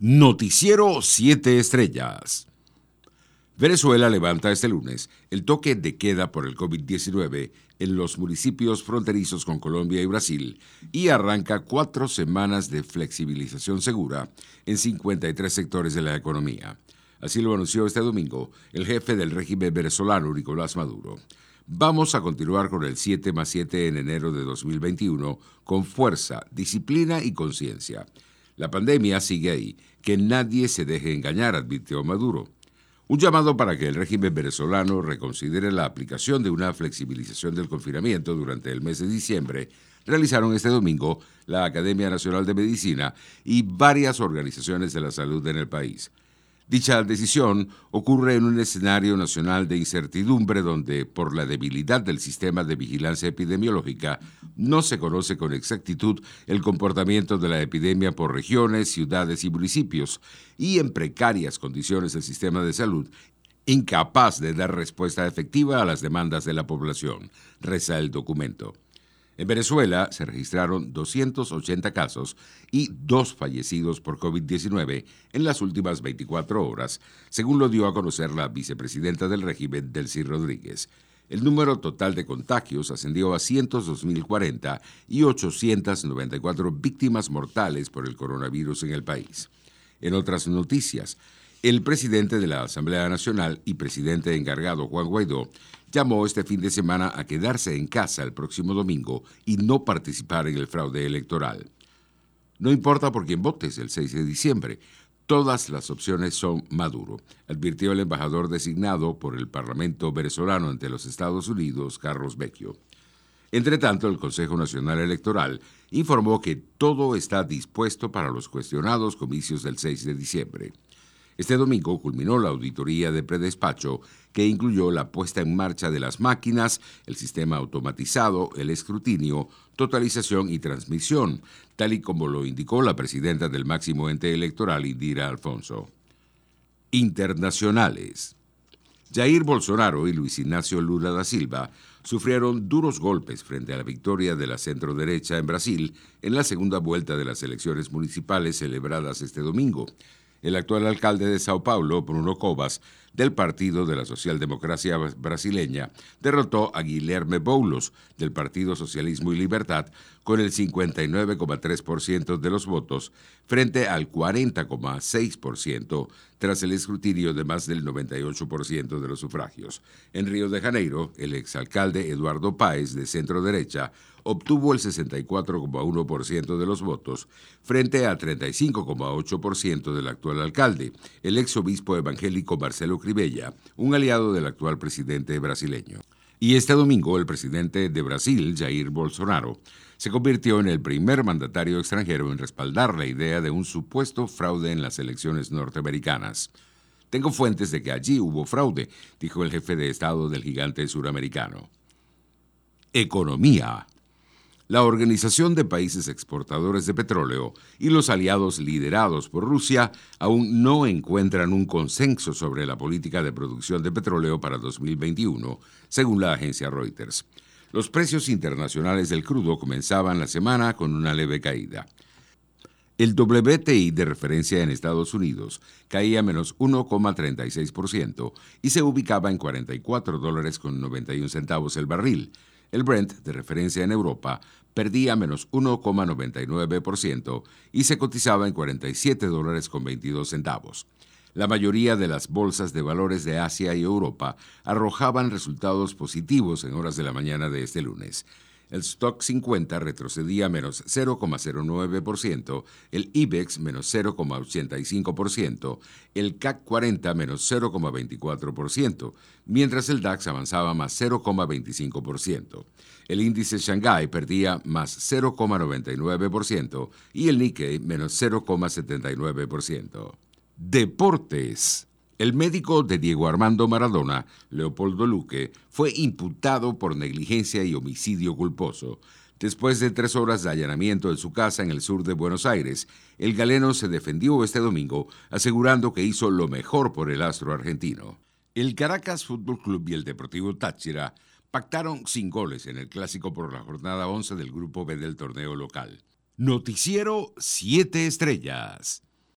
Noticiero 7 Estrellas. Venezuela levanta este lunes el toque de queda por el COVID-19 en los municipios fronterizos con Colombia y Brasil y arranca cuatro semanas de flexibilización segura en 53 sectores de la economía. Así lo anunció este domingo el jefe del régimen venezolano, Nicolás Maduro. Vamos a continuar con el 7 más 7 en enero de 2021 con fuerza, disciplina y conciencia. La pandemia sigue ahí, que nadie se deje engañar, advirtió Maduro. Un llamado para que el régimen venezolano reconsidere la aplicación de una flexibilización del confinamiento durante el mes de diciembre realizaron este domingo la Academia Nacional de Medicina y varias organizaciones de la salud en el país. Dicha decisión ocurre en un escenario nacional de incertidumbre donde, por la debilidad del sistema de vigilancia epidemiológica, no se conoce con exactitud el comportamiento de la epidemia por regiones, ciudades y municipios, y en precarias condiciones el sistema de salud incapaz de dar respuesta efectiva a las demandas de la población, reza el documento. En Venezuela se registraron 280 casos y dos fallecidos por COVID-19 en las últimas 24 horas, según lo dio a conocer la vicepresidenta del régimen, Delcy Rodríguez. El número total de contagios ascendió a 102.040 y 894 víctimas mortales por el coronavirus en el país. En otras noticias, el presidente de la Asamblea Nacional y presidente encargado Juan Guaidó llamó este fin de semana a quedarse en casa el próximo domingo y no participar en el fraude electoral. No importa por quién votes el 6 de diciembre, todas las opciones son Maduro, advirtió el embajador designado por el Parlamento venezolano ante los Estados Unidos, Carlos Vecchio. Entre tanto, el Consejo Nacional Electoral informó que todo está dispuesto para los cuestionados comicios del 6 de diciembre. Este domingo culminó la auditoría de predespacho que incluyó la puesta en marcha de las máquinas, el sistema automatizado, el escrutinio, totalización y transmisión, tal y como lo indicó la presidenta del máximo ente electoral, Indira Alfonso. Internacionales. Jair Bolsonaro y Luis Ignacio Lula da Silva sufrieron duros golpes frente a la victoria de la centroderecha en Brasil en la segunda vuelta de las elecciones municipales celebradas este domingo el actual alcalde de Sao Paulo, Bruno Covas, del Partido de la Socialdemocracia Brasileña, derrotó a Guilherme Boulos, del Partido Socialismo y Libertad, con el 59,3% de los votos, frente al 40,6% tras el escrutinio de más del 98% de los sufragios. En Río de Janeiro, el exalcalde Eduardo Páez, de centro derecha, obtuvo el 64,1% de los votos frente a 35,8% del actual alcalde, el ex obispo evangélico Marcelo Cribella, un aliado del actual presidente brasileño. Y este domingo el presidente de Brasil, Jair Bolsonaro, se convirtió en el primer mandatario extranjero en respaldar la idea de un supuesto fraude en las elecciones norteamericanas. Tengo fuentes de que allí hubo fraude, dijo el jefe de Estado del gigante suramericano. Economía la Organización de Países Exportadores de Petróleo y los aliados liderados por Rusia aún no encuentran un consenso sobre la política de producción de petróleo para 2021, según la agencia Reuters. Los precios internacionales del crudo comenzaban la semana con una leve caída. El WTI de referencia en Estados Unidos caía menos 1,36% y se ubicaba en 44 dólares con 91 centavos el barril, el Brent, de referencia en Europa, perdía menos 1,99% y se cotizaba en 47 dólares con 22 centavos. La mayoría de las bolsas de valores de Asia y Europa arrojaban resultados positivos en horas de la mañana de este lunes. El stock 50 retrocedía menos 0,09%, el IBEX menos 0,85%, el CAC 40 menos 0,24%, mientras el DAX avanzaba más 0,25%. El índice Shanghai perdía más 0,99% y el Nikkei menos 0,79%. Deportes. El médico de Diego Armando Maradona, Leopoldo Luque, fue imputado por negligencia y homicidio culposo. Después de tres horas de allanamiento en su casa en el sur de Buenos Aires, el galeno se defendió este domingo asegurando que hizo lo mejor por el astro argentino. El Caracas Fútbol Club y el Deportivo Táchira pactaron sin goles en el clásico por la jornada 11 del Grupo B del torneo local. Noticiero 7 Estrellas.